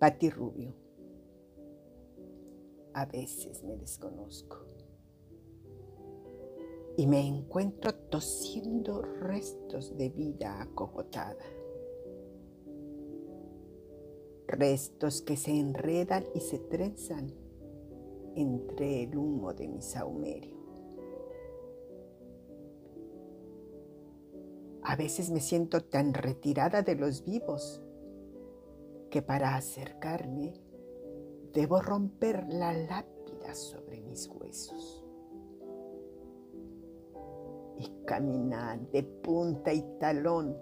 Pati Rubio. A veces me desconozco y me encuentro tosiendo restos de vida acogotada. Restos que se enredan y se trenzan entre el humo de mi saumerio. A veces me siento tan retirada de los vivos que para acercarme debo romper la lápida sobre mis huesos y caminar de punta y talón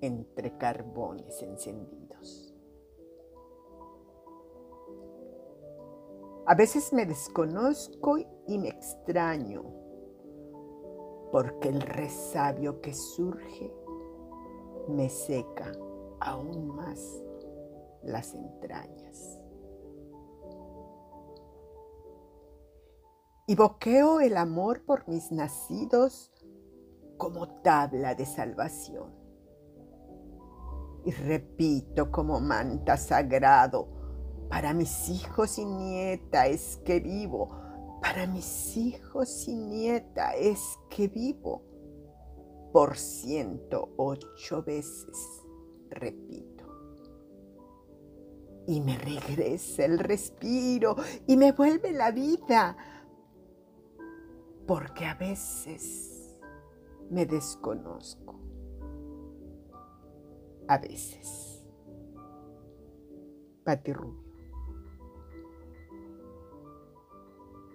entre carbones encendidos. A veces me desconozco y me extraño, porque el resabio que surge me seca aún más las entrañas. Y boqueo el amor por mis nacidos como tabla de salvación. Y repito como manta sagrado, para mis hijos y nieta es que vivo, para mis hijos y nieta es que vivo. Por ciento ocho veces repito y me regresa el respiro y me vuelve la vida. Porque a veces me desconozco. A veces. Pati Rubio.